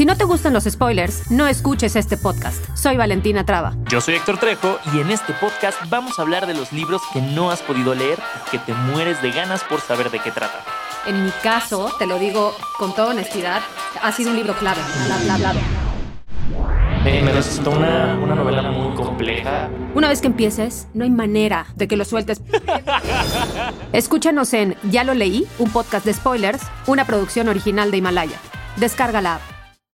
Si no te gustan los spoilers, no escuches este podcast. Soy Valentina Traba. Yo soy Héctor Trejo y en este podcast vamos a hablar de los libros que no has podido leer y que te mueres de ganas por saber de qué tratan. En mi caso, te lo digo con toda honestidad, ha sido un libro clave. Bla, bla, bla, bla. Eh, me resultó una, una novela muy compleja. Una vez que empieces, no hay manera de que lo sueltes. Escúchanos en Ya lo leí, un podcast de spoilers, una producción original de Himalaya. Descarga la app.